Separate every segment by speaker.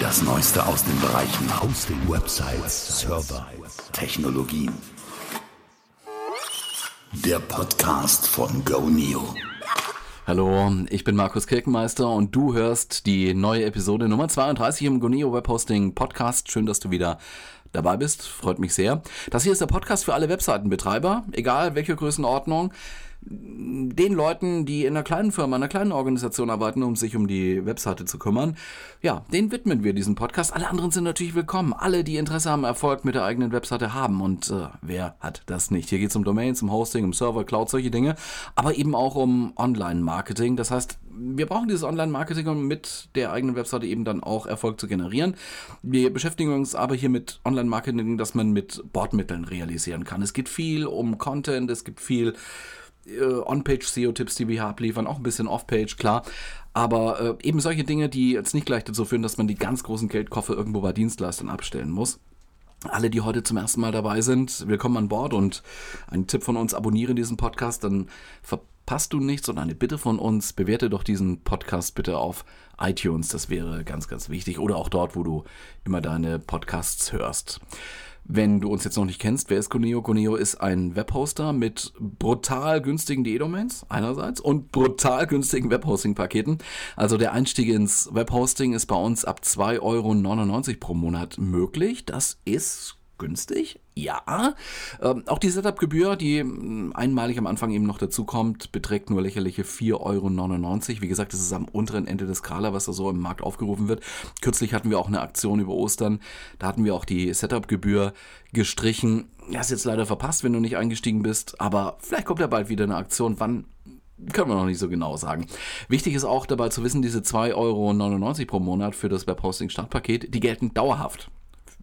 Speaker 1: Das Neueste aus den Bereichen Hosting, Websites, Server, Technologien. Der Podcast von GoNeo.
Speaker 2: Hallo, ich bin Markus Kirkenmeister und du hörst die neue Episode Nummer 32 im GoNeo Webhosting Podcast. Schön, dass du wieder dabei bist. Freut mich sehr. Das hier ist der Podcast für alle Webseitenbetreiber, egal welche Größenordnung den Leuten, die in einer kleinen Firma, einer kleinen Organisation arbeiten, um sich um die Webseite zu kümmern, ja, den widmen wir diesen Podcast. Alle anderen sind natürlich willkommen. Alle, die Interesse am Erfolg mit der eigenen Webseite haben. Und äh, wer hat das nicht? Hier geht es um Domains, um Hosting, um Server, Cloud, solche Dinge. Aber eben auch um Online-Marketing. Das heißt, wir brauchen dieses Online-Marketing, um mit der eigenen Webseite eben dann auch Erfolg zu generieren. Wir beschäftigen uns aber hier mit Online-Marketing, das man mit Bordmitteln realisieren kann. Es geht viel um Content, es gibt viel äh, On-Page-SEO-Tipps, die wir hier abliefern, auch ein bisschen Off-Page, klar. Aber äh, eben solche Dinge, die jetzt nicht gleich dazu führen, dass man die ganz großen Geldkoffer irgendwo bei Dienstleistern abstellen muss. Alle, die heute zum ersten Mal dabei sind, willkommen an Bord und ein Tipp von uns, abonniere diesen Podcast, dann verpasst du nichts und eine Bitte von uns, bewerte doch diesen Podcast bitte auf iTunes, das wäre ganz, ganz wichtig oder auch dort, wo du immer deine Podcasts hörst. Wenn du uns jetzt noch nicht kennst, wer ist Coneo? Coneo ist ein Webhoster mit brutal günstigen DE-Domains einerseits und brutal günstigen Webhosting-Paketen. Also der Einstieg ins Webhosting ist bei uns ab 2,99 Euro pro Monat möglich. Das ist günstig. Ja, ähm, auch die Setup-Gebühr, die mm, einmalig am Anfang eben noch dazu kommt, beträgt nur lächerliche 4,99 Euro. Wie gesagt, das ist am unteren Ende des Skala, was da so im Markt aufgerufen wird. Kürzlich hatten wir auch eine Aktion über Ostern. Da hatten wir auch die Setup-Gebühr gestrichen. Hast jetzt leider verpasst, wenn du nicht eingestiegen bist, aber vielleicht kommt ja bald wieder eine Aktion. Wann können wir noch nicht so genau sagen. Wichtig ist auch dabei zu wissen, diese 2,99 Euro pro Monat für das Webhosting-Startpaket, die gelten dauerhaft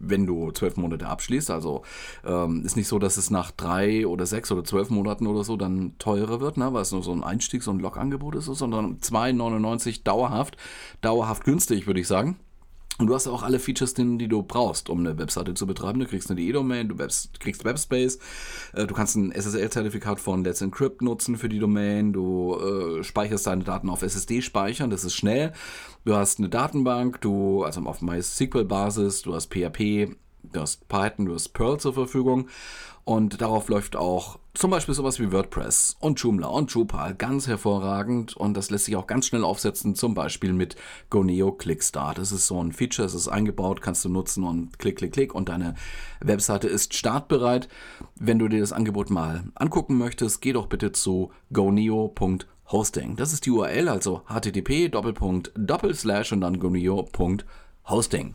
Speaker 2: wenn du zwölf Monate abschließt. Also ähm, ist nicht so, dass es nach drei oder sechs oder zwölf Monaten oder so dann teurer wird, ne, weil es nur so ein Einstiegs- und Lokangebot ist, sondern 2,99 dauerhaft, dauerhaft günstig, würde ich sagen. Und du hast auch alle Features die du brauchst, um eine Webseite zu betreiben. Du kriegst eine DE-Domain, du kriegst Webspace, äh, du kannst ein SSL-Zertifikat von Let's Encrypt nutzen für die Domain, du äh, speicherst deine Daten auf SSD speichern, das ist schnell. Du hast eine Datenbank, du, also auf MySQL-Basis, du hast PHP, du hast Python, du hast Perl zur Verfügung und darauf läuft auch zum Beispiel sowas wie WordPress und Joomla und Drupal ganz hervorragend und das lässt sich auch ganz schnell aufsetzen, zum Beispiel mit Goneo Clickstart. Das ist so ein Feature, es ist eingebaut, kannst du nutzen und klick, klick, klick und deine Webseite ist startbereit. Wenn du dir das Angebot mal angucken möchtest, geh doch bitte zu goneo.hosting. Das ist die URL, also http Doppelpunkt Doppelslash und dann goneo.hosting.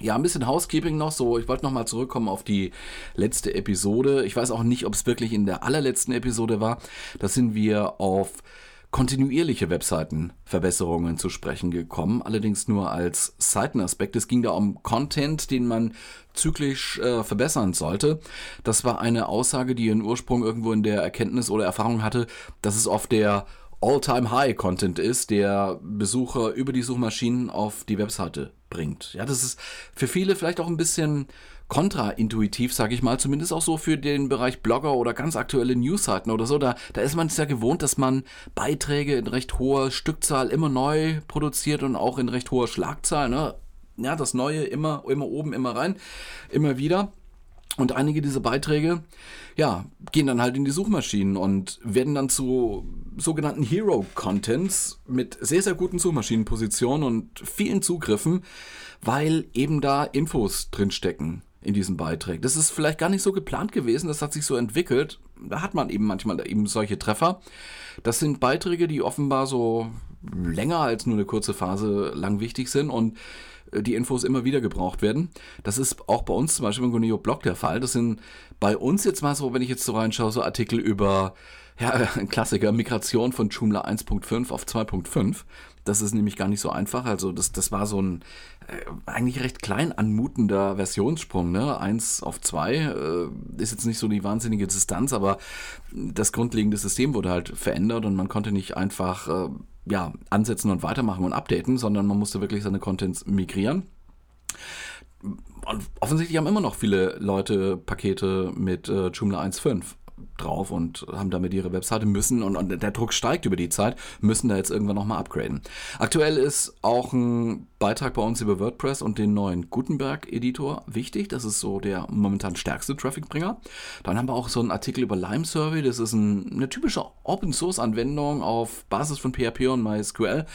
Speaker 2: Ja, ein bisschen Housekeeping noch. So, ich wollte nochmal zurückkommen auf die letzte Episode. Ich weiß auch nicht, ob es wirklich in der allerletzten Episode war. Da sind wir auf kontinuierliche Webseitenverbesserungen zu sprechen gekommen, allerdings nur als Seitenaspekt. Es ging da um Content, den man zyklisch äh, verbessern sollte. Das war eine Aussage, die ihren Ursprung irgendwo in der Erkenntnis oder Erfahrung hatte, dass es auf der All-Time-High-Content ist, der Besucher über die Suchmaschinen auf die Webseite bringt. Ja, das ist für viele vielleicht auch ein bisschen kontraintuitiv, sage ich mal, zumindest auch so für den Bereich Blogger oder ganz aktuelle Newsseiten oder so. Da, da ist man es ja gewohnt, dass man Beiträge in recht hoher Stückzahl immer neu produziert und auch in recht hoher Schlagzahl. Ne? Ja, das Neue immer, immer oben, immer rein, immer wieder. Und einige dieser Beiträge, ja, gehen dann halt in die Suchmaschinen und werden dann zu sogenannten Hero-Contents mit sehr, sehr guten Suchmaschinenpositionen und vielen Zugriffen, weil eben da Infos drinstecken in diesem Beitrag. Das ist vielleicht gar nicht so geplant gewesen, das hat sich so entwickelt. Da hat man eben manchmal eben solche Treffer. Das sind Beiträge, die offenbar so länger als nur eine kurze Phase lang wichtig sind und die Infos immer wieder gebraucht werden. Das ist auch bei uns zum Beispiel im Goneo Blog der Fall. Das sind bei uns jetzt mal so, wenn ich jetzt so reinschaue, so Artikel über, ja, ein Klassiker, Migration von Joomla 1.5 auf 2.5. Das ist nämlich gar nicht so einfach. Also das, das war so ein äh, eigentlich recht klein anmutender Versionssprung. Ne? 1 auf 2 äh, ist jetzt nicht so die wahnsinnige Distanz, aber das grundlegende System wurde halt verändert und man konnte nicht einfach äh, ja, ansetzen und weitermachen und updaten, sondern man musste wirklich seine Contents migrieren. Und offensichtlich haben immer noch viele Leute Pakete mit äh, Joomla 1.5 drauf und haben damit ihre Webseite müssen und, und der Druck steigt über die Zeit, müssen da jetzt irgendwann nochmal upgraden. Aktuell ist auch ein Beitrag bei uns über WordPress und den neuen Gutenberg-Editor wichtig. Das ist so der momentan stärkste Trafficbringer. Dann haben wir auch so einen Artikel über Lime Survey. Das ist ein, eine typische Open-Source-Anwendung auf Basis von PHP und MySQL,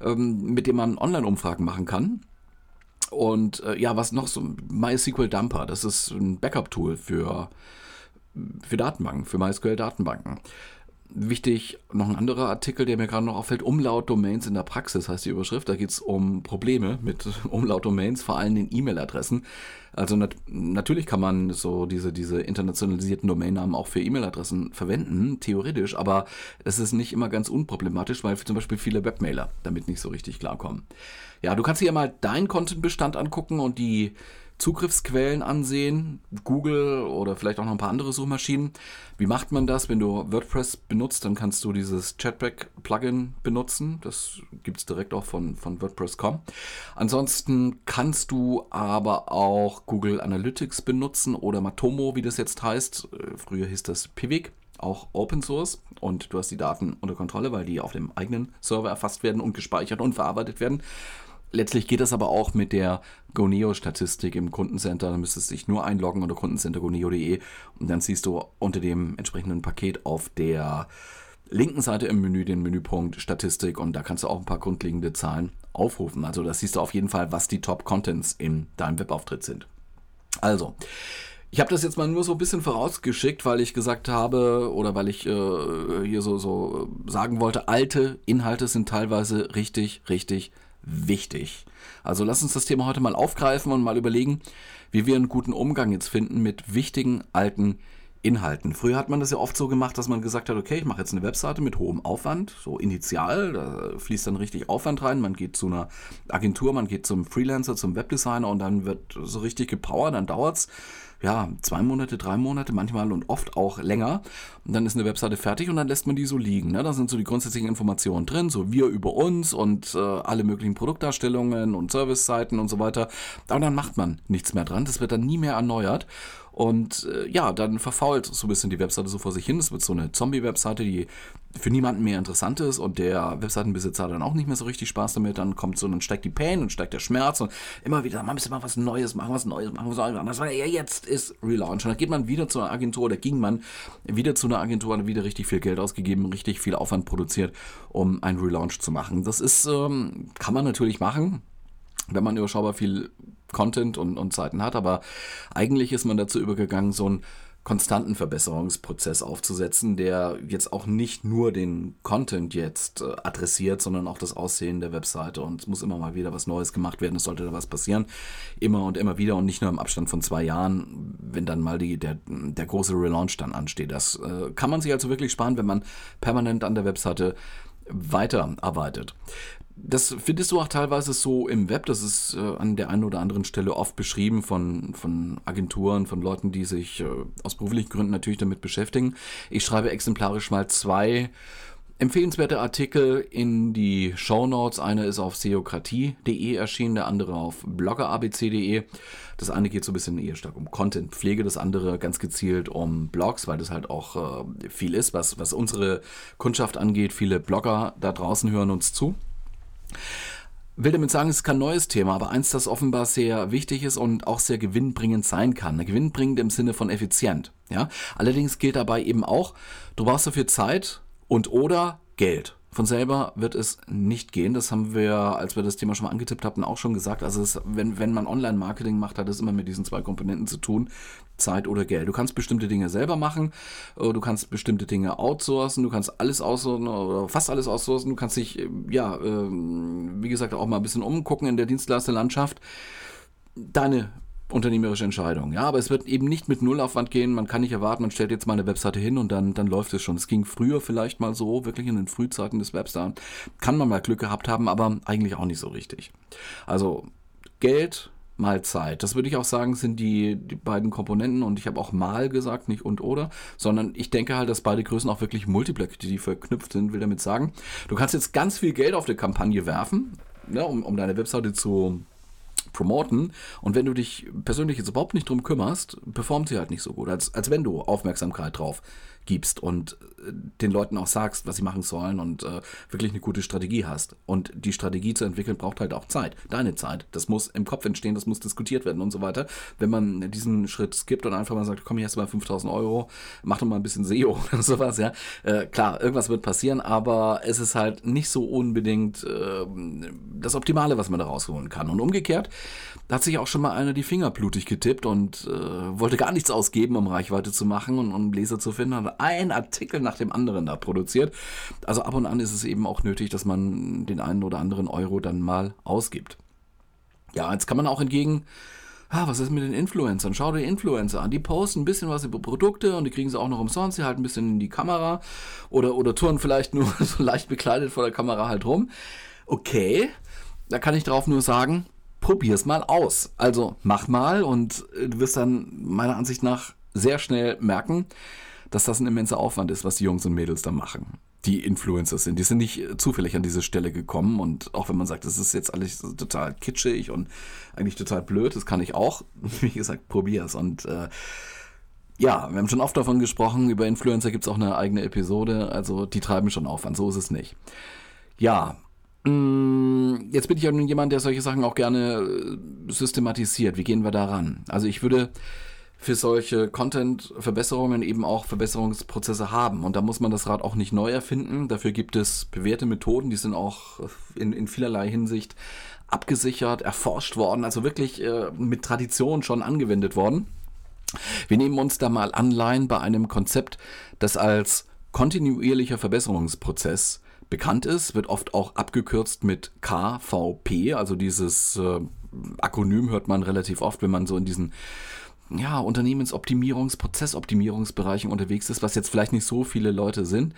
Speaker 2: ähm, mit dem man Online-Umfragen machen kann. Und äh, ja, was noch so, MySQL Dumper, das ist ein Backup-Tool für, für Datenbanken, für MySQL-Datenbanken. Wichtig, noch ein anderer Artikel, der mir gerade noch auffällt, Umlaut-Domains in der Praxis heißt die Überschrift. Da geht es um Probleme mit Umlaut-Domains, vor allem den E-Mail-Adressen. Also nat natürlich kann man so diese, diese internationalisierten Domainnamen auch für E-Mail-Adressen verwenden, theoretisch, aber es ist nicht immer ganz unproblematisch, weil zum Beispiel viele Webmailer damit nicht so richtig klarkommen. Ja, du kannst hier mal deinen Content-Bestand angucken und die Zugriffsquellen ansehen, Google oder vielleicht auch noch ein paar andere Suchmaschinen. Wie macht man das? Wenn du WordPress benutzt, dann kannst du dieses Chatback-Plugin benutzen. Das gibt es direkt auch von, von WordPress.com. Ansonsten kannst du aber auch Google Analytics benutzen oder Matomo, wie das jetzt heißt. Äh, früher hieß das Pivik auch Open Source und du hast die Daten unter Kontrolle, weil die auf dem eigenen Server erfasst werden und gespeichert und verarbeitet werden. Letztlich geht das aber auch mit der Goneo-Statistik im Kundencenter. Da müsstest du dich nur einloggen unter kundencentergoneo.de und dann siehst du unter dem entsprechenden Paket auf der linken Seite im Menü den Menüpunkt Statistik und da kannst du auch ein paar grundlegende Zahlen aufrufen. Also da siehst du auf jeden Fall, was die Top-Contents in deinem Webauftritt sind. Also, ich habe das jetzt mal nur so ein bisschen vorausgeschickt, weil ich gesagt habe oder weil ich äh, hier so, so sagen wollte, alte Inhalte sind teilweise richtig, richtig wichtig. Also lass uns das Thema heute mal aufgreifen und mal überlegen, wie wir einen guten Umgang jetzt finden mit wichtigen alten Inhalten. Früher hat man das ja oft so gemacht, dass man gesagt hat, okay, ich mache jetzt eine Webseite mit hohem Aufwand, so initial, da fließt dann richtig Aufwand rein, man geht zu einer Agentur, man geht zum Freelancer, zum Webdesigner und dann wird so richtig gepowert, dann dauert's ja, zwei Monate, drei Monate, manchmal und oft auch länger. Und dann ist eine Webseite fertig und dann lässt man die so liegen. Ne? Da sind so die grundsätzlichen Informationen drin, so wir über uns und äh, alle möglichen Produktdarstellungen und Serviceseiten und so weiter. Aber dann macht man nichts mehr dran. Das wird dann nie mehr erneuert. Und äh, ja, dann verfault so ein bisschen die Webseite so vor sich hin. Es wird so eine Zombie-Webseite, die für niemanden mehr interessant ist und der Webseitenbesitzer hat dann auch nicht mehr so richtig Spaß damit. Dann kommt so, dann steigt die Pain und steigt der Schmerz und immer wieder, man müssen mal was Neues machen, was Neues machen, was anderes. Ja, jetzt ist Relaunch. Und dann geht man wieder zu einer Agentur oder ging man wieder zu einer Agentur und wieder richtig viel Geld ausgegeben, richtig viel Aufwand produziert, um einen Relaunch zu machen. Das ist, ähm, kann man natürlich machen wenn man überschaubar viel Content und, und Zeiten hat, aber eigentlich ist man dazu übergegangen, so einen konstanten Verbesserungsprozess aufzusetzen, der jetzt auch nicht nur den Content jetzt äh, adressiert, sondern auch das Aussehen der Webseite. Und es muss immer mal wieder was Neues gemacht werden, es sollte da was passieren. Immer und immer wieder und nicht nur im Abstand von zwei Jahren, wenn dann mal die, der, der große Relaunch dann ansteht. Das äh, kann man sich also wirklich sparen, wenn man permanent an der Webseite weiterarbeitet. Das findest du auch teilweise so im Web. Das ist äh, an der einen oder anderen Stelle oft beschrieben von, von Agenturen, von Leuten, die sich äh, aus beruflichen Gründen natürlich damit beschäftigen. Ich schreibe exemplarisch mal zwei empfehlenswerte Artikel in die Show Notes. Einer ist auf seokratie.de erschienen, der andere auf bloggerabc.de. Das eine geht so ein bisschen eher stark um Contentpflege, das andere ganz gezielt um Blogs, weil das halt auch äh, viel ist, was, was unsere Kundschaft angeht. Viele Blogger da draußen hören uns zu will damit sagen, es ist kein neues Thema, aber eins, das offenbar sehr wichtig ist und auch sehr gewinnbringend sein kann. Gewinnbringend im Sinne von effizient. Ja? Allerdings gilt dabei eben auch, du brauchst dafür Zeit und oder Geld. Von selber wird es nicht gehen. Das haben wir, als wir das Thema schon mal angetippt hatten, auch schon gesagt. Also es, wenn, wenn man Online-Marketing macht, hat es immer mit diesen zwei Komponenten zu tun. Zeit oder Geld. Du kannst bestimmte Dinge selber machen, äh, du kannst bestimmte Dinge outsourcen, du kannst alles outsourcen oder fast alles outsourcen, du kannst dich, äh, ja, ähm, wie gesagt, auch mal ein bisschen umgucken in der Dienstleisterlandschaft. Deine unternehmerische Entscheidung. Ja, aber es wird eben nicht mit Nullaufwand gehen. Man kann nicht erwarten, man stellt jetzt mal eine Webseite hin und dann, dann läuft es schon. Es ging früher vielleicht mal so, wirklich in den Frühzeiten des Webs da. Kann man mal Glück gehabt haben, aber eigentlich auch nicht so richtig. Also Geld mal Zeit. Das würde ich auch sagen, sind die, die beiden Komponenten und ich habe auch mal gesagt, nicht und oder, sondern ich denke halt, dass beide Größen auch wirklich multiplikativ verknüpft sind, will damit sagen, du kannst jetzt ganz viel Geld auf die Kampagne werfen, ne, um, um deine Webseite zu promoten. Und wenn du dich persönlich jetzt überhaupt nicht drum kümmerst, performt sie halt nicht so gut, als, als wenn du Aufmerksamkeit drauf gibst und äh, den Leuten auch sagst, was sie machen sollen und äh, wirklich eine gute Strategie hast. Und die Strategie zu entwickeln braucht halt auch Zeit. Deine Zeit. Das muss im Kopf entstehen, das muss diskutiert werden und so weiter. Wenn man diesen Schritt skippt und einfach mal sagt, komm, hier hast du mal 5000 Euro, mach doch mal ein bisschen SEO oder sowas, ja. Äh, klar, irgendwas wird passieren, aber es ist halt nicht so unbedingt äh, das Optimale, was man da rausholen kann. Und umgekehrt, da hat sich auch schon mal einer die Finger blutig getippt und äh, wollte gar nichts ausgeben, um Reichweite zu machen und um Leser zu finden, hat ein Artikel nach dem anderen da produziert. Also ab und an ist es eben auch nötig, dass man den einen oder anderen Euro dann mal ausgibt. Ja, jetzt kann man auch entgegen ah, was ist mit den Influencern? Schau dir Influencer an. Die posten ein bisschen was über Produkte und die kriegen sie auch noch umsonst. Sie halten ein bisschen in die Kamera oder, oder touren vielleicht nur so leicht bekleidet vor der Kamera halt rum. Okay, da kann ich drauf nur sagen, probier's mal aus. Also mach mal und du wirst dann meiner Ansicht nach sehr schnell merken, dass das ein immenser Aufwand ist, was die Jungs und Mädels da machen. Die Influencers sind. Die sind nicht zufällig an diese Stelle gekommen und auch wenn man sagt, das ist jetzt alles total kitschig und eigentlich total blöd, das kann ich auch. Wie gesagt, probier's und äh, ja, wir haben schon oft davon gesprochen, über Influencer gibt es auch eine eigene Episode, also die treiben schon Aufwand, so ist es nicht. Ja, Jetzt bin ich ja nun jemand, der solche Sachen auch gerne äh, systematisiert. Wie gehen wir da ran? Also ich würde für solche Content-Verbesserungen eben auch Verbesserungsprozesse haben. Und da muss man das Rad auch nicht neu erfinden. Dafür gibt es bewährte Methoden, die sind auch in, in vielerlei Hinsicht abgesichert, erforscht worden, also wirklich äh, mit Tradition schon angewendet worden. Wir nehmen uns da mal Anleihen bei einem Konzept, das als kontinuierlicher Verbesserungsprozess bekannt ist, wird oft auch abgekürzt mit KVP, also dieses äh, Akronym hört man relativ oft, wenn man so in diesen ja, Unternehmensoptimierungs-, Prozessoptimierungsbereichen unterwegs ist, was jetzt vielleicht nicht so viele Leute sind.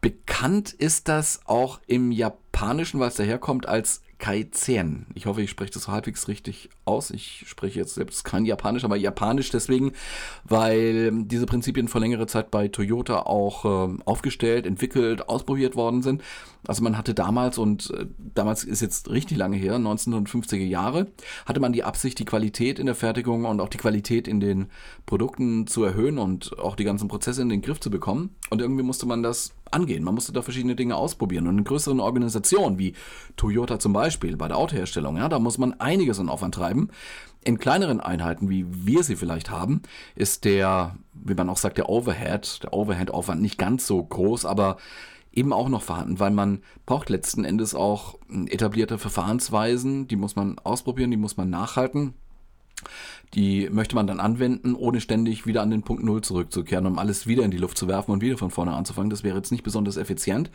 Speaker 2: Bekannt ist das auch im Japanischen, weil es daherkommt, als Kaizen. Ich hoffe, ich spreche das halbwegs richtig aus. Ich spreche jetzt selbst kein Japanisch, aber Japanisch deswegen, weil diese Prinzipien vor längerer Zeit bei Toyota auch äh, aufgestellt, entwickelt, ausprobiert worden sind. Also man hatte damals, und äh, damals ist jetzt richtig lange her, 1950er Jahre, hatte man die Absicht, die Qualität in der Fertigung und auch die Qualität in den Produkten zu erhöhen und auch die ganzen Prozesse in den Griff zu bekommen. Und irgendwie musste man das angehen. Man musste da verschiedene Dinge ausprobieren. Und in größeren Organisationen wie Toyota zum Beispiel bei der Autoherstellung, ja, da muss man einiges an Aufwand treiben. In kleineren Einheiten, wie wir sie vielleicht haben, ist der, wie man auch sagt, der Overhead, der Overhead-Aufwand nicht ganz so groß, aber eben auch noch vorhanden, weil man braucht letzten Endes auch etablierte Verfahrensweisen, die muss man ausprobieren, die muss man nachhalten. Die möchte man dann anwenden, ohne ständig wieder an den Punkt Null zurückzukehren, um alles wieder in die Luft zu werfen und wieder von vorne anzufangen. Das wäre jetzt nicht besonders effizient.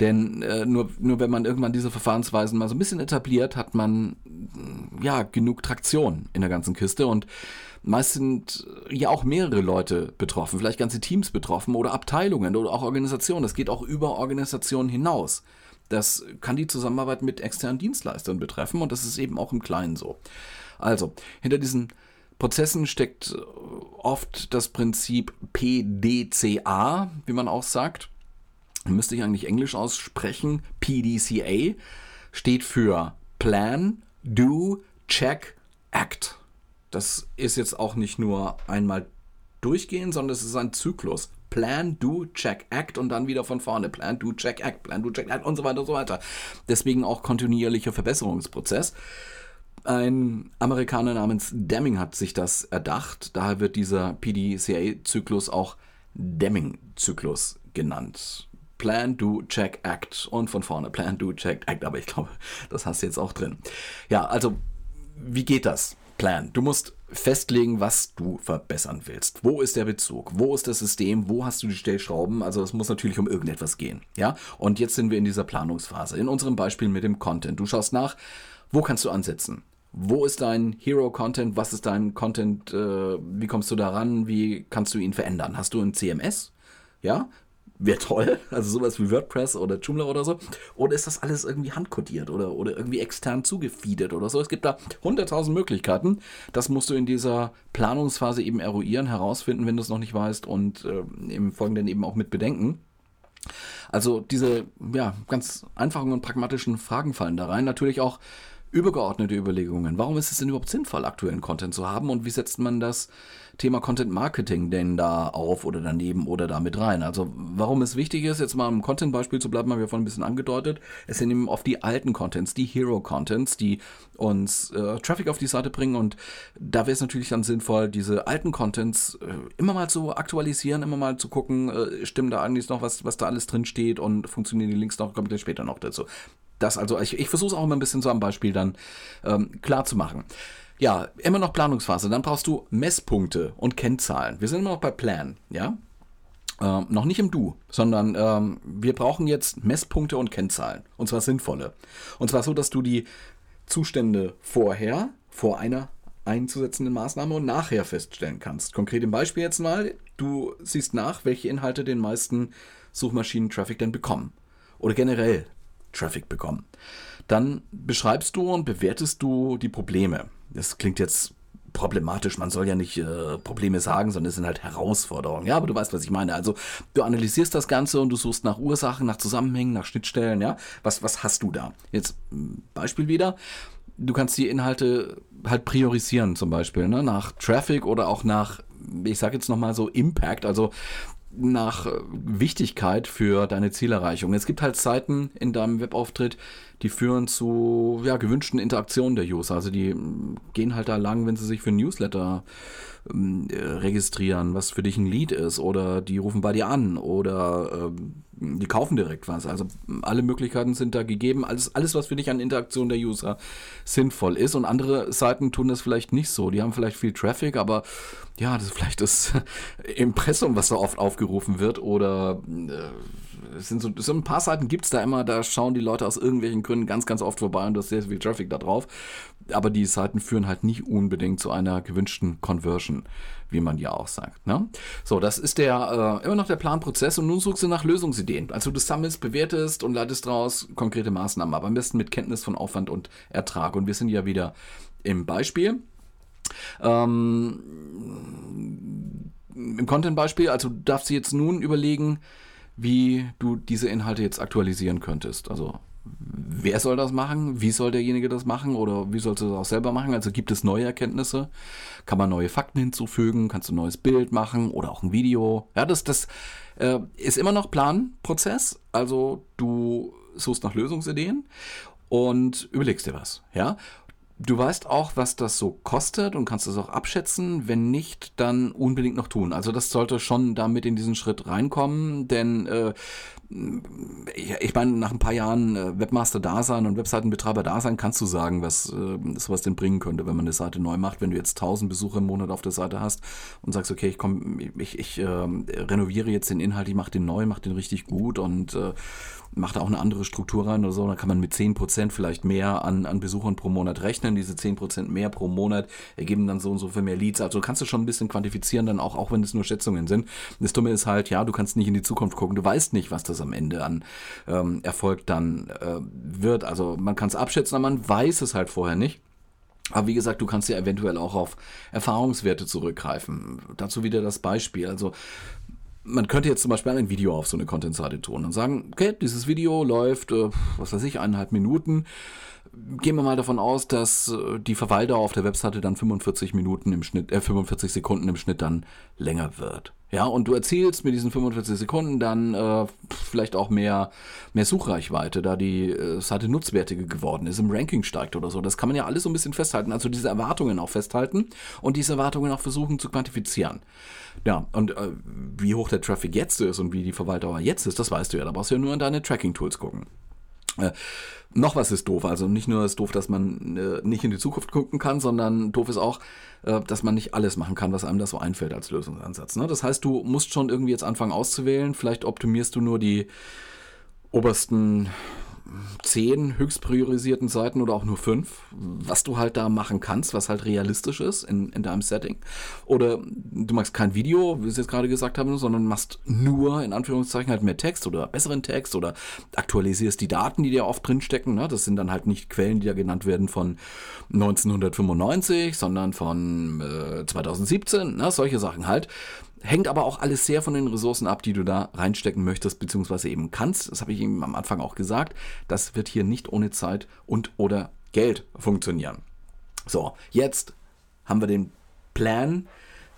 Speaker 2: Denn äh, nur, nur wenn man irgendwann diese Verfahrensweisen mal so ein bisschen etabliert, hat man ja genug Traktion in der ganzen Kiste und Meist sind ja auch mehrere Leute betroffen, vielleicht ganze Teams betroffen oder Abteilungen oder auch Organisationen. Das geht auch über Organisationen hinaus. Das kann die Zusammenarbeit mit externen Dienstleistern betreffen und das ist eben auch im Kleinen so. Also, hinter diesen Prozessen steckt oft das Prinzip PDCA, wie man auch sagt. Müsste ich eigentlich Englisch aussprechen. PDCA steht für Plan, Do, Check, Act. Das ist jetzt auch nicht nur einmal durchgehen, sondern es ist ein Zyklus. Plan, do, check, act und dann wieder von vorne. Plan, do, check, act, plan, do, check, act und so weiter und so weiter. Deswegen auch kontinuierlicher Verbesserungsprozess. Ein Amerikaner namens Deming hat sich das erdacht. Daher wird dieser PDCA-Zyklus auch Deming-Zyklus genannt. Plan, do, check, act und von vorne. Plan, do, check, act. Aber ich glaube, das hast du jetzt auch drin. Ja, also, wie geht das? Plan. Du musst festlegen, was du verbessern willst. Wo ist der Bezug? Wo ist das System? Wo hast du die Stellschrauben? Also es muss natürlich um irgendetwas gehen. Ja? Und jetzt sind wir in dieser Planungsphase. In unserem Beispiel mit dem Content. Du schaust nach, wo kannst du ansetzen? Wo ist dein Hero-Content? Was ist dein Content? Äh, wie kommst du daran? Wie kannst du ihn verändern? Hast du ein CMS? Ja, wäre toll. Also sowas wie WordPress oder Joomla oder so. Oder ist das alles irgendwie handkodiert oder, oder irgendwie extern zugefeedet oder so? Es gibt da hunderttausend Möglichkeiten. Das musst du in dieser Planungsphase eben eruieren, herausfinden, wenn du es noch nicht weißt und äh, im Folgenden eben auch mit bedenken. Also diese ja, ganz einfachen und pragmatischen Fragen fallen da rein. Natürlich auch übergeordnete Überlegungen. Warum ist es denn überhaupt sinnvoll, aktuellen Content zu haben und wie setzt man das Thema Content Marketing denn da auf oder daneben oder da mit rein? Also warum es wichtig ist, jetzt mal im Content-Beispiel zu bleiben, haben wir vorhin ein bisschen angedeutet. Es sind eben oft die alten Contents, die Hero-Contents, die uns äh, Traffic auf die Seite bringen und da wäre es natürlich dann sinnvoll, diese alten Contents äh, immer mal zu aktualisieren, immer mal zu gucken, äh, stimmt da eigentlich noch was, was da alles drin steht und funktionieren die Links noch, kommt später noch dazu. Das also, ich, ich versuche es auch immer ein bisschen so am Beispiel dann ähm, klar zu machen. Ja, immer noch Planungsphase. Dann brauchst du Messpunkte und Kennzahlen. Wir sind immer noch bei Plan, ja? Ähm, noch nicht im Du, sondern ähm, wir brauchen jetzt Messpunkte und Kennzahlen. Und zwar sinnvolle. Und zwar so, dass du die Zustände vorher, vor einer einzusetzenden Maßnahme und nachher feststellen kannst. Konkret im Beispiel jetzt mal, du siehst nach, welche Inhalte den meisten Suchmaschinen-Traffic denn bekommen. Oder generell Traffic bekommen. Dann beschreibst du und bewertest du die Probleme. Das klingt jetzt problematisch, man soll ja nicht äh, Probleme sagen, sondern es sind halt Herausforderungen. Ja, aber du weißt, was ich meine. Also du analysierst das Ganze und du suchst nach Ursachen, nach Zusammenhängen, nach Schnittstellen, ja. Was, was hast du da? Jetzt Beispiel wieder. Du kannst die Inhalte halt priorisieren, zum Beispiel, ne? nach Traffic oder auch nach, ich sage jetzt nochmal so Impact, also nach Wichtigkeit für deine Zielerreichung. Es gibt halt Zeiten in deinem Webauftritt, die führen zu ja, gewünschten Interaktionen der User. Also die mm, gehen halt da lang, wenn sie sich für ein Newsletter ähm, äh, registrieren, was für dich ein Lead ist, oder die rufen bei dir an oder ähm, die kaufen direkt was. Also alle Möglichkeiten sind da gegeben. Alles, alles, was für dich an Interaktion der User sinnvoll ist. Und andere Seiten tun das vielleicht nicht so. Die haben vielleicht viel Traffic, aber ja, das ist vielleicht das Impressum, was da oft aufgerufen wird oder äh, sind so, so ein paar Seiten gibt es da immer, da schauen die Leute aus irgendwelchen Gründen ganz, ganz oft vorbei und da ist sehr viel Traffic da drauf. Aber die Seiten führen halt nicht unbedingt zu einer gewünschten Conversion, wie man ja auch sagt. Ne? So, das ist der äh, immer noch der Planprozess und nun suchst du nach Lösungsideen. Also du sammelst, bewertest und leitest daraus konkrete Maßnahmen, aber am besten mit Kenntnis von Aufwand und Ertrag. Und wir sind ja wieder im Beispiel. Ähm, Im Content-Beispiel, also darfst du jetzt nun überlegen, wie du diese Inhalte jetzt aktualisieren könntest. Also wer soll das machen? Wie soll derjenige das machen? Oder wie sollst du das auch selber machen? Also gibt es neue Erkenntnisse? Kann man neue Fakten hinzufügen? Kannst du ein neues Bild machen oder auch ein Video? Ja, das, das äh, ist immer noch Planprozess. Also du suchst nach Lösungsideen und überlegst dir was. Ja, Du weißt auch, was das so kostet und kannst es auch abschätzen. Wenn nicht, dann unbedingt noch tun. Also das sollte schon damit in diesen Schritt reinkommen, denn äh, ich meine, nach ein paar Jahren äh, Webmaster-Dasein und Webseitenbetreiber-Dasein kannst du sagen, was äh, sowas denn bringen könnte, wenn man eine Seite neu macht. Wenn du jetzt 1000 Besucher im Monat auf der Seite hast und sagst, okay, ich komm, ich, ich äh, renoviere jetzt den Inhalt, ich mache den neu, mache den richtig gut und äh, macht auch eine andere Struktur rein oder so, dann kann man mit 10% vielleicht mehr an, an Besuchern pro Monat rechnen. Diese 10% mehr pro Monat ergeben dann so und so viel mehr Leads. Also kannst du schon ein bisschen quantifizieren, dann auch, auch wenn es nur Schätzungen sind. Das Dumme ist halt, ja, du kannst nicht in die Zukunft gucken. Du weißt nicht, was das am Ende an ähm, Erfolg dann äh, wird. Also man kann es abschätzen, aber man weiß es halt vorher nicht. Aber wie gesagt, du kannst ja eventuell auch auf Erfahrungswerte zurückgreifen. Dazu wieder das Beispiel. Also man könnte jetzt zum Beispiel ein Video auf so eine Content-Seite tun und sagen, okay, dieses Video läuft, äh, was weiß ich, eineinhalb Minuten. Gehen wir mal davon aus, dass äh, die Verweildauer auf der Webseite dann 45 Minuten im Schnitt, äh, 45 Sekunden im Schnitt dann länger wird. Ja, und du erzielst mit diesen 45 Sekunden dann äh, vielleicht auch mehr, mehr Suchreichweite, da die äh, Seite nutzwertiger geworden ist, im Ranking steigt oder so. Das kann man ja alles so ein bisschen festhalten. Also diese Erwartungen auch festhalten und diese Erwartungen auch versuchen zu quantifizieren. Ja, und äh, wie hoch der Traffic jetzt ist und wie die Verwaltdauer jetzt ist, das weißt du ja. Da brauchst du ja nur in deine Tracking-Tools gucken. Äh, noch was ist doof. Also nicht nur ist doof, dass man äh, nicht in die Zukunft gucken kann, sondern doof ist auch, äh, dass man nicht alles machen kann, was einem da so einfällt als Lösungsansatz. Ne? Das heißt, du musst schon irgendwie jetzt anfangen auszuwählen. Vielleicht optimierst du nur die obersten zehn höchst priorisierten Seiten oder auch nur fünf, was du halt da machen kannst, was halt realistisch ist in, in deinem Setting. Oder du machst kein Video, wie ich es jetzt gerade gesagt habe, sondern machst nur in Anführungszeichen halt mehr Text oder besseren Text oder aktualisierst die Daten, die dir oft drinstecken. Ne? Das sind dann halt nicht Quellen, die da genannt werden von 1995, sondern von äh, 2017, ne? solche Sachen halt. Hängt aber auch alles sehr von den Ressourcen ab, die du da reinstecken möchtest, beziehungsweise eben kannst. Das habe ich ihm am Anfang auch gesagt. Das wird hier nicht ohne Zeit und oder Geld funktionieren. So, jetzt haben wir den Plan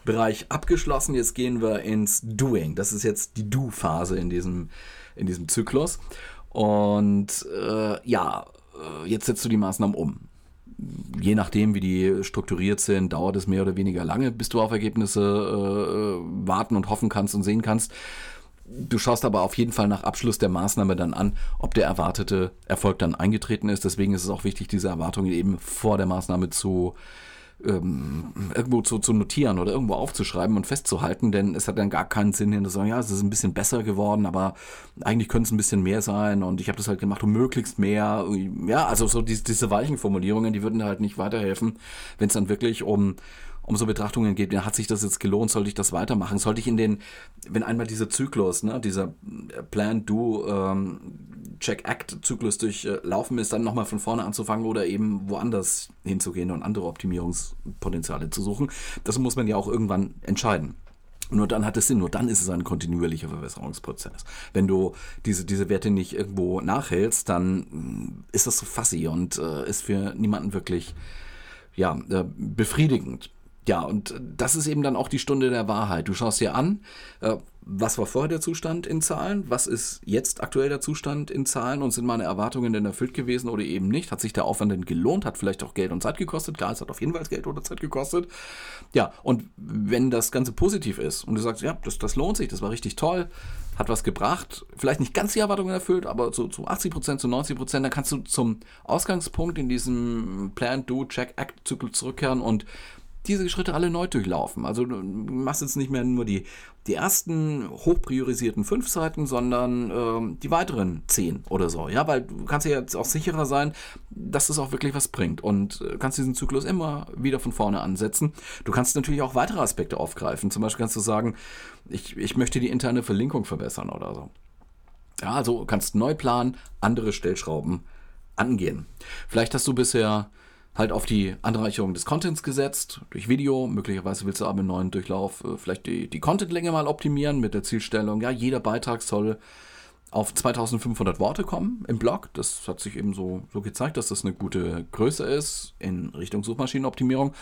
Speaker 2: Bereich abgeschlossen. Jetzt gehen wir ins Doing. Das ist jetzt die Do-Phase in diesem, in diesem Zyklus. Und äh, ja, äh, jetzt setzt du die Maßnahmen um. Je nachdem, wie die strukturiert sind, dauert es mehr oder weniger lange, bis du auf Ergebnisse äh, warten und hoffen kannst und sehen kannst. Du schaust aber auf jeden Fall nach Abschluss der Maßnahme dann an, ob der erwartete Erfolg dann eingetreten ist. Deswegen ist es auch wichtig, diese Erwartungen eben vor der Maßnahme zu, ähm, irgendwo zu, zu notieren oder irgendwo aufzuschreiben und festzuhalten, denn es hat dann gar keinen Sinn, hin zu sagen, ja, es ist ein bisschen besser geworden, aber eigentlich könnte es ein bisschen mehr sein und ich habe das halt gemacht, um möglichst mehr. Ja, also so diese, diese weichen Formulierungen, die würden halt nicht weiterhelfen, wenn es dann wirklich um um so Betrachtungen geht, hat sich das jetzt gelohnt, sollte ich das weitermachen? Sollte ich in den, wenn einmal dieser Zyklus, ne, dieser Plan, Do, ähm, Check, Act Zyklus durchlaufen ist, dann nochmal von vorne anzufangen oder eben woanders hinzugehen und andere Optimierungspotenziale zu suchen? Das muss man ja auch irgendwann entscheiden. Nur dann hat es Sinn, nur dann ist es ein kontinuierlicher Verbesserungsprozess. Wenn du diese, diese Werte nicht irgendwo nachhältst, dann mm, ist das so fassy und äh, ist für niemanden wirklich ja, äh, befriedigend. Ja, und das ist eben dann auch die Stunde der Wahrheit. Du schaust dir an, äh, was war vorher der Zustand in Zahlen, was ist jetzt aktuell der Zustand in Zahlen und sind meine Erwartungen denn erfüllt gewesen oder eben nicht? Hat sich der Aufwand denn gelohnt? Hat vielleicht auch Geld und Zeit gekostet? Klar, es hat auf jeden Fall Geld oder Zeit gekostet. Ja, und wenn das Ganze positiv ist und du sagst, ja, das, das lohnt sich, das war richtig toll, hat was gebracht, vielleicht nicht ganz die Erwartungen erfüllt, aber zu, zu 80 Prozent, zu 90 Prozent, dann kannst du zum Ausgangspunkt in diesem Plan, Do, Check, Act-Zyklus zurückkehren und diese Schritte alle neu durchlaufen. Also du machst jetzt nicht mehr nur die, die ersten hochpriorisierten fünf Seiten, sondern ähm, die weiteren zehn oder so. Ja, weil du kannst ja jetzt auch sicherer sein, dass das auch wirklich was bringt und äh, kannst diesen Zyklus immer wieder von vorne ansetzen. Du kannst natürlich auch weitere Aspekte aufgreifen. Zum Beispiel kannst du sagen, ich, ich möchte die interne Verlinkung verbessern oder so. Ja, also kannst neu planen, andere Stellschrauben angehen. Vielleicht hast du bisher halt auf die Anreicherung des Contents gesetzt, durch Video. Möglicherweise willst du aber im neuen Durchlauf äh, vielleicht die, die Contentlänge mal optimieren mit der Zielstellung, ja, jeder Beitrag soll auf 2500 Worte kommen im Blog. Das hat sich eben so, so gezeigt, dass das eine gute Größe ist in Richtung Suchmaschinenoptimierung.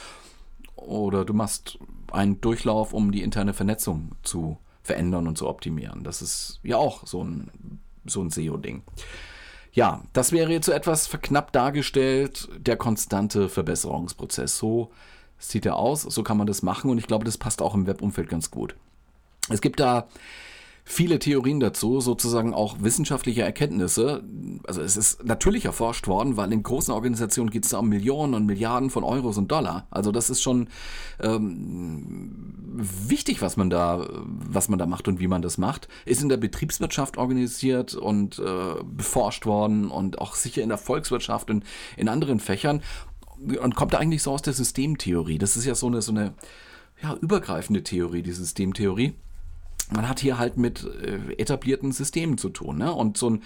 Speaker 2: Oder du machst einen Durchlauf, um die interne Vernetzung zu verändern und zu optimieren. Das ist ja auch so ein, so ein SEO-Ding. Ja, das wäre jetzt so etwas verknappt dargestellt, der konstante Verbesserungsprozess. So sieht er aus, so kann man das machen und ich glaube, das passt auch im Webumfeld ganz gut. Es gibt da viele Theorien dazu, sozusagen auch wissenschaftliche Erkenntnisse. Also es ist natürlich erforscht worden, weil in großen Organisationen geht es um Millionen und Milliarden von Euros und Dollar. Also das ist schon ähm, wichtig, was man da, was man da macht und wie man das macht. Ist in der Betriebswirtschaft organisiert und äh, beforscht worden und auch sicher in der Volkswirtschaft und in anderen Fächern und kommt eigentlich so aus der Systemtheorie. Das ist ja so eine, so eine ja, übergreifende Theorie, die Systemtheorie man hat hier halt mit äh, etablierten Systemen zu tun. Ne? Und so ein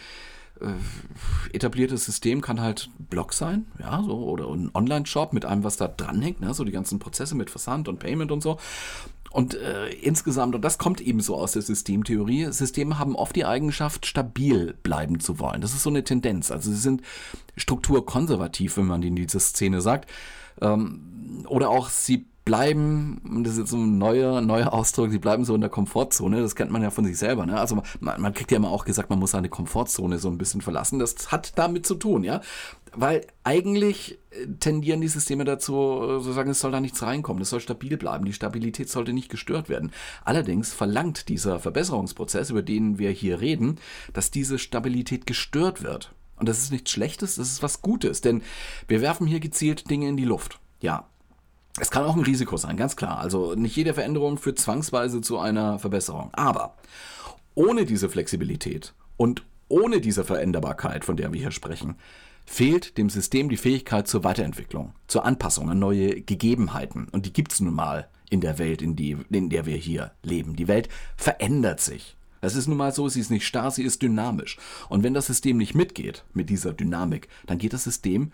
Speaker 2: äh, etabliertes System kann halt Blog sein, ja, so, oder ein Online-Shop mit allem, was da dranhängt, ne? so die ganzen Prozesse mit Versand und Payment und so. Und äh, insgesamt, und das kommt eben so aus der Systemtheorie, Systeme haben oft die Eigenschaft, stabil bleiben zu wollen. Das ist so eine Tendenz. Also sie sind strukturkonservativ, wenn man in dieser Szene sagt. Ähm, oder auch sie bleiben, das ist jetzt so ein neuer, neuer Ausdruck, sie bleiben so in der Komfortzone, das kennt man ja von sich selber, ne? Also man, man kriegt ja immer auch gesagt, man muss seine Komfortzone so ein bisschen verlassen. Das hat damit zu tun, ja. Weil eigentlich äh, tendieren die Systeme dazu, äh, zu sagen, es soll da nichts reinkommen, es soll stabil bleiben, die Stabilität sollte nicht gestört werden. Allerdings verlangt dieser Verbesserungsprozess, über den wir hier reden, dass diese Stabilität gestört wird. Und das ist nichts Schlechtes, das ist was Gutes, denn wir werfen hier gezielt Dinge in die Luft. Ja, es kann auch ein Risiko sein, ganz klar. Also nicht jede Veränderung führt zwangsweise zu einer Verbesserung. Aber ohne diese Flexibilität und ohne diese Veränderbarkeit, von der wir hier sprechen, fehlt dem System die Fähigkeit zur Weiterentwicklung, zur Anpassung an neue Gegebenheiten. Und die gibt es nun mal in der Welt, in, die, in der wir hier leben. Die Welt verändert sich. Das ist nun mal so, sie ist nicht starr, sie ist dynamisch. Und wenn das System nicht mitgeht mit dieser Dynamik, dann geht das System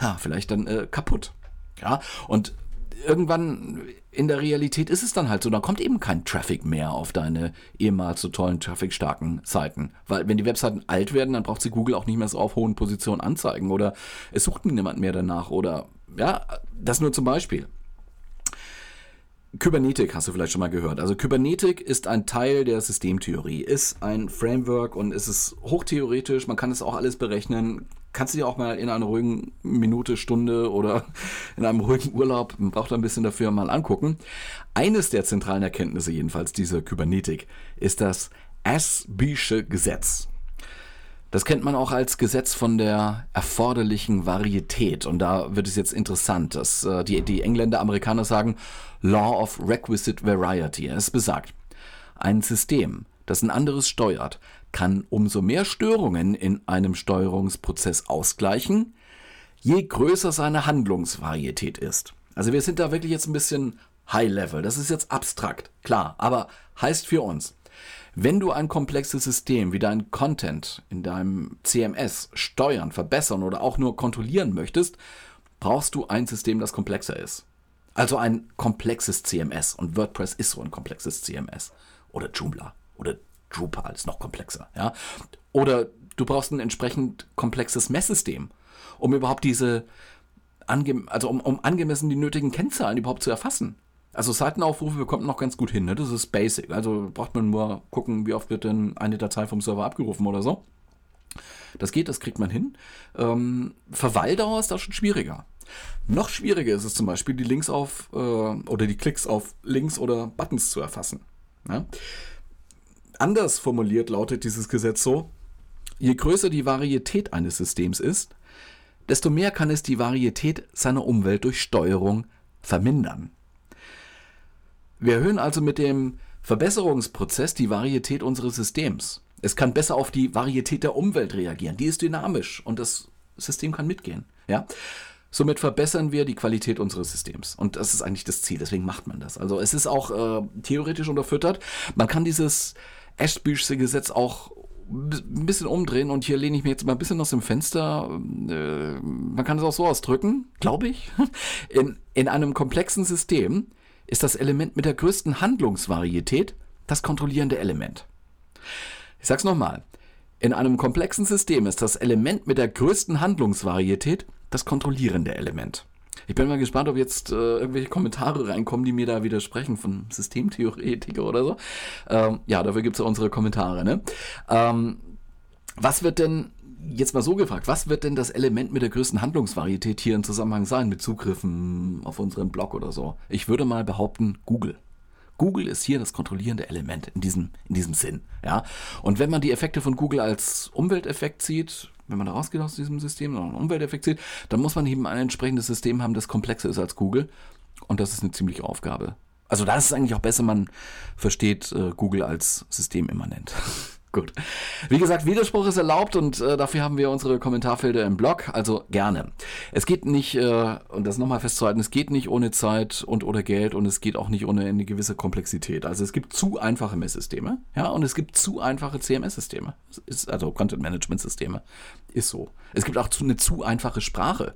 Speaker 2: ja, vielleicht dann äh, kaputt. Ja, und irgendwann in der Realität ist es dann halt so, dann kommt eben kein Traffic mehr auf deine ehemals so tollen trafficstarken Seiten. Weil wenn die Webseiten alt werden, dann braucht sie Google auch nicht mehr so auf hohen Positionen anzeigen oder es sucht niemand mehr danach oder ja, das nur zum Beispiel. Kybernetik hast du vielleicht schon mal gehört. Also Kybernetik ist ein Teil der Systemtheorie, ist ein Framework und es ist hochtheoretisch, man kann es auch alles berechnen. Kannst du dir auch mal in einer ruhigen Minute, Stunde oder in einem ruhigen Urlaub, braucht ein bisschen dafür mal angucken. Eines der zentralen Erkenntnisse jedenfalls dieser Kybernetik ist das Asbysche Gesetz. Das kennt man auch als Gesetz von der erforderlichen Varietät. Und da wird es jetzt interessant, dass äh, die, die Engländer, Amerikaner sagen Law of Requisite Variety. Es besagt, ein System, das ein anderes steuert, kann umso mehr Störungen in einem Steuerungsprozess ausgleichen, je größer seine Handlungsvarietät ist. Also wir sind da wirklich jetzt ein bisschen High Level. Das ist jetzt abstrakt, klar, aber heißt für uns, wenn du ein komplexes System wie dein Content in deinem CMS steuern, verbessern oder auch nur kontrollieren möchtest, brauchst du ein System, das komplexer ist. Also ein komplexes CMS. Und WordPress ist so ein komplexes CMS. Oder Joomla. Oder Drupal ist noch komplexer. Ja? Oder du brauchst ein entsprechend komplexes Messsystem, um überhaupt diese, also um, um angemessen die nötigen Kennzahlen überhaupt zu erfassen. Also Seitenaufrufe bekommt man noch ganz gut hin, ne? Das ist basic. Also braucht man nur gucken, wie oft wird denn eine Datei vom Server abgerufen oder so. Das geht, das kriegt man hin. Ähm, Verweildauer ist da schon schwieriger. Noch schwieriger ist es zum Beispiel, die Links auf äh, oder die Klicks auf Links oder Buttons zu erfassen. Ja? Anders formuliert lautet dieses Gesetz so, je größer die Varietät eines Systems ist, desto mehr kann es die Varietät seiner Umwelt durch Steuerung vermindern. Wir erhöhen also mit dem Verbesserungsprozess die Varietät unseres Systems. Es kann besser auf die Varietät der Umwelt reagieren. Die ist dynamisch und das System kann mitgehen. Ja? Somit verbessern wir die Qualität unseres Systems. Und das ist eigentlich das Ziel. Deswegen macht man das. Also es ist auch äh, theoretisch unterfüttert. Man kann dieses Ashby'sche Gesetz auch ein bisschen umdrehen und hier lehne ich mir jetzt mal ein bisschen aus dem Fenster. Äh, man kann es auch so ausdrücken, glaube ich. In, in einem komplexen System ist das Element mit der größten Handlungsvarietät das kontrollierende Element. Ich sag's nochmal. In einem komplexen System ist das Element mit der größten Handlungsvarietät das kontrollierende Element. Ich bin mal gespannt, ob jetzt äh, irgendwelche Kommentare reinkommen, die mir da widersprechen von Systemtheoretiker oder so. Ähm, ja, dafür gibt es ja unsere Kommentare. Ne? Ähm, was wird denn jetzt mal so gefragt, was wird denn das Element mit der größten Handlungsvarietät hier im Zusammenhang sein mit Zugriffen auf unseren Blog oder so? Ich würde mal behaupten, Google. Google ist hier das kontrollierende Element in diesem, in diesem Sinn. Ja? Und wenn man die Effekte von Google als Umwelteffekt sieht, wenn man rausgeht aus diesem System, sondern Umwelteffekt sieht, dann muss man eben ein entsprechendes System haben, das komplexer ist als Google. Und das ist eine ziemliche Aufgabe. Also da ist eigentlich auch besser, man versteht äh, Google als System immanent. Gut. Wie gesagt, Widerspruch ist erlaubt und äh, dafür haben wir unsere Kommentarfelder im Blog, also gerne. Es geht nicht, äh, und das nochmal festzuhalten, es geht nicht ohne Zeit und oder Geld und es geht auch nicht ohne eine gewisse Komplexität. Also es gibt zu einfache Messsysteme, ja, und es gibt zu einfache CMS-Systeme, also Content-Management-Systeme. Ist so. Es gibt auch zu, eine zu einfache Sprache.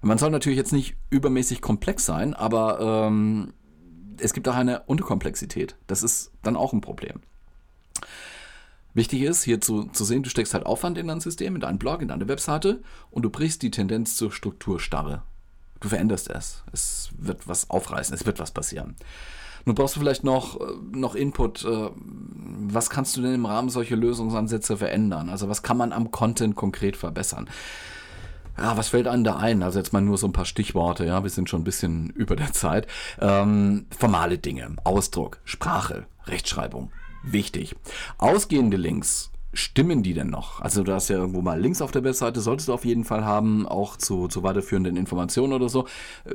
Speaker 2: Man soll natürlich jetzt nicht übermäßig komplex sein, aber ähm, es gibt auch eine Unterkomplexität. Das ist dann auch ein Problem. Wichtig ist, hier zu, zu sehen, du steckst halt Aufwand in dein System, in deinen Blog, in deine Webseite und du brichst die Tendenz zur Strukturstarre. Du veränderst es. Es wird was aufreißen, es wird was passieren. Nun brauchst du vielleicht noch, äh, noch Input. Äh, was kannst du denn im Rahmen solcher Lösungsansätze verändern? Also was kann man am Content konkret verbessern? Ja, was fällt einem da ein? Also jetzt mal nur so ein paar Stichworte, ja, wir sind schon ein bisschen über der Zeit. Ähm, formale Dinge, Ausdruck, Sprache, Rechtschreibung, wichtig. Ausgehende Links, stimmen die denn noch? Also du hast ja irgendwo mal Links auf der Webseite, solltest du auf jeden Fall haben, auch zu, zu weiterführenden Informationen oder so.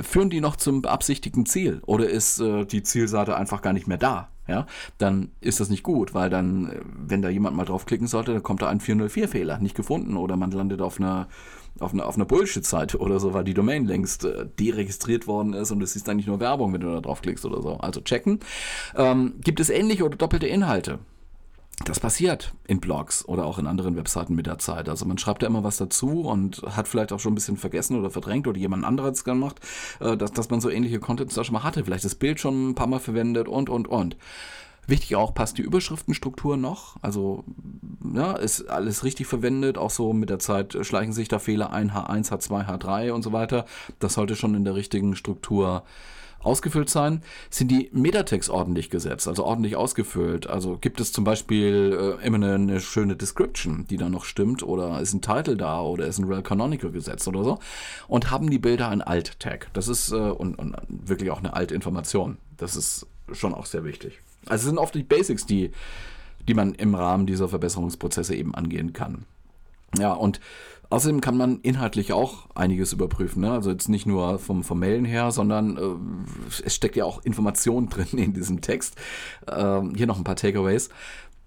Speaker 2: Führen die noch zum beabsichtigten Ziel? Oder ist äh, die Zielseite einfach gar nicht mehr da? Ja, dann ist das nicht gut, weil dann, äh, wenn da jemand mal draufklicken sollte, dann kommt da ein 404-Fehler, nicht gefunden, oder man landet auf einer auf einer, auf einer Bullshit-Seite oder so, weil die Domain längst äh, deregistriert worden ist und es ist eigentlich nur Werbung, wenn du da draufklickst oder so. Also checken. Ähm, gibt es ähnliche oder doppelte Inhalte? das passiert in Blogs oder auch in anderen Webseiten mit der Zeit. Also man schreibt ja immer was dazu und hat vielleicht auch schon ein bisschen vergessen oder verdrängt oder jemand anderes gemacht, äh, dass, dass man so ähnliche Contents da schon mal hatte. Vielleicht das Bild schon ein paar Mal verwendet und, und, und. Wichtig auch, passt die Überschriftenstruktur noch? Also, ja, ist alles richtig verwendet? Auch so mit der Zeit schleichen sich da Fehler ein, H1, H2, H3 und so weiter. Das sollte schon in der richtigen Struktur ausgefüllt sein. Sind die Metatext ordentlich gesetzt, also ordentlich ausgefüllt? Also gibt es zum Beispiel äh, immer eine, eine, schöne Description, die da noch stimmt, oder ist ein Title da oder ist ein Rel Canonical gesetzt oder so? Und haben die Bilder ein Alt-Tag? Das ist äh, und, und wirklich auch eine Alt-Information. Das ist schon auch sehr wichtig. Also es sind oft die Basics, die, die man im Rahmen dieser Verbesserungsprozesse eben angehen kann. Ja, und außerdem kann man inhaltlich auch einiges überprüfen. Ne? Also jetzt nicht nur vom Formellen her, sondern äh, es steckt ja auch Information drin in diesem Text. Äh, hier noch ein paar Takeaways.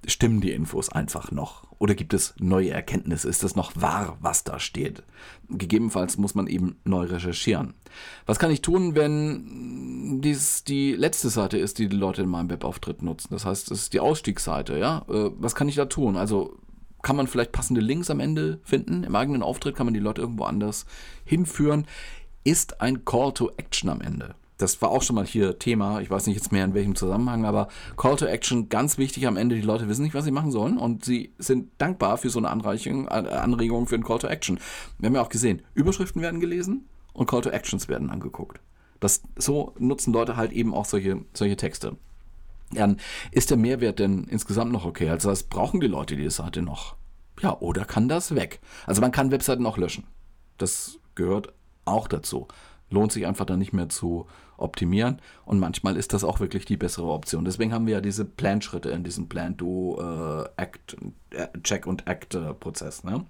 Speaker 2: Stimmen die Infos einfach noch? Oder gibt es neue Erkenntnisse? Ist das noch wahr, was da steht? Gegebenenfalls muss man eben neu recherchieren. Was kann ich tun, wenn dies die letzte Seite ist, die die Leute in meinem Webauftritt nutzen? Das heißt, es ist die Ausstiegsseite, ja? Äh, was kann ich da tun? Also kann man vielleicht passende Links am Ende finden. Im eigenen Auftritt kann man die Leute irgendwo anders hinführen. Ist ein Call to Action am Ende das war auch schon mal hier Thema, ich weiß nicht jetzt mehr in welchem Zusammenhang, aber Call to Action ganz wichtig am Ende. Die Leute wissen nicht, was sie machen sollen und sie sind dankbar für so eine Anreichung, äh, Anregung für einen Call to Action. Wir haben ja auch gesehen, Überschriften werden gelesen und Call to Actions werden angeguckt. Das, so nutzen Leute halt eben auch solche, solche Texte. Dann ist der Mehrwert denn insgesamt noch okay? Also das brauchen die Leute die Seite noch. Ja, oder kann das weg? Also man kann Webseiten auch löschen. Das gehört auch dazu lohnt sich einfach dann nicht mehr zu optimieren. Und manchmal ist das auch wirklich die bessere Option. Deswegen haben wir ja diese Plan-Schritte in diesem Plan-Do, äh, äh, und Act-Prozess. Ne?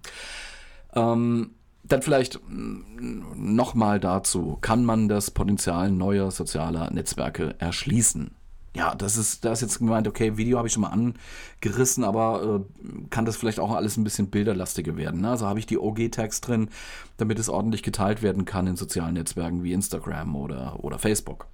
Speaker 2: Ähm, dann vielleicht mm, nochmal dazu, kann man das Potenzial neuer sozialer Netzwerke erschließen? Ja, das ist, da ist jetzt gemeint, okay, Video habe ich schon mal angerissen, aber äh, kann das vielleicht auch alles ein bisschen bilderlastiger werden. Ne? Also habe ich die OG-Tags drin, damit es ordentlich geteilt werden kann in sozialen Netzwerken wie Instagram oder, oder Facebook.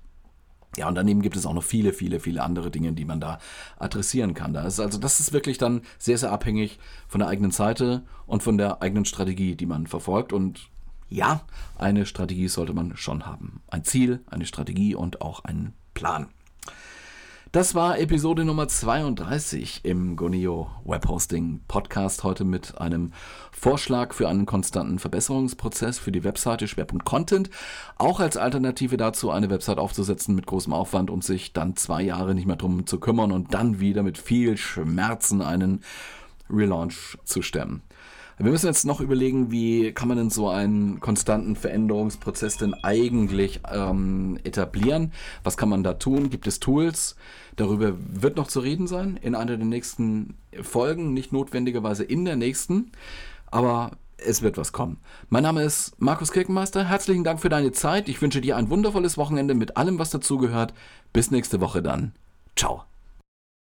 Speaker 2: Ja, und daneben gibt es auch noch viele, viele, viele andere Dinge, die man da adressieren kann. Da ist also, das ist wirklich dann sehr, sehr abhängig von der eigenen Seite und von der eigenen Strategie, die man verfolgt. Und ja, eine Strategie sollte man schon haben. Ein Ziel, eine Strategie und auch einen Plan. Das war Episode Nummer 32 im Gonio Webhosting Podcast. Heute mit einem Vorschlag für einen konstanten Verbesserungsprozess für die Webseite Schwerpunkt Content. Auch als Alternative dazu, eine Website aufzusetzen mit großem Aufwand und sich dann zwei Jahre nicht mehr drum zu kümmern und dann wieder mit viel Schmerzen einen Relaunch zu stemmen. Wir müssen jetzt noch überlegen, wie kann man denn so einen konstanten Veränderungsprozess denn eigentlich ähm, etablieren? Was kann man da tun? Gibt es Tools? Darüber wird noch zu reden sein in einer der nächsten Folgen, nicht notwendigerweise in der nächsten, aber es wird was kommen. Mein Name ist Markus Kirkenmeister. Herzlichen Dank für deine Zeit. Ich wünsche dir ein wundervolles Wochenende mit allem, was dazugehört. Bis nächste Woche dann. Ciao.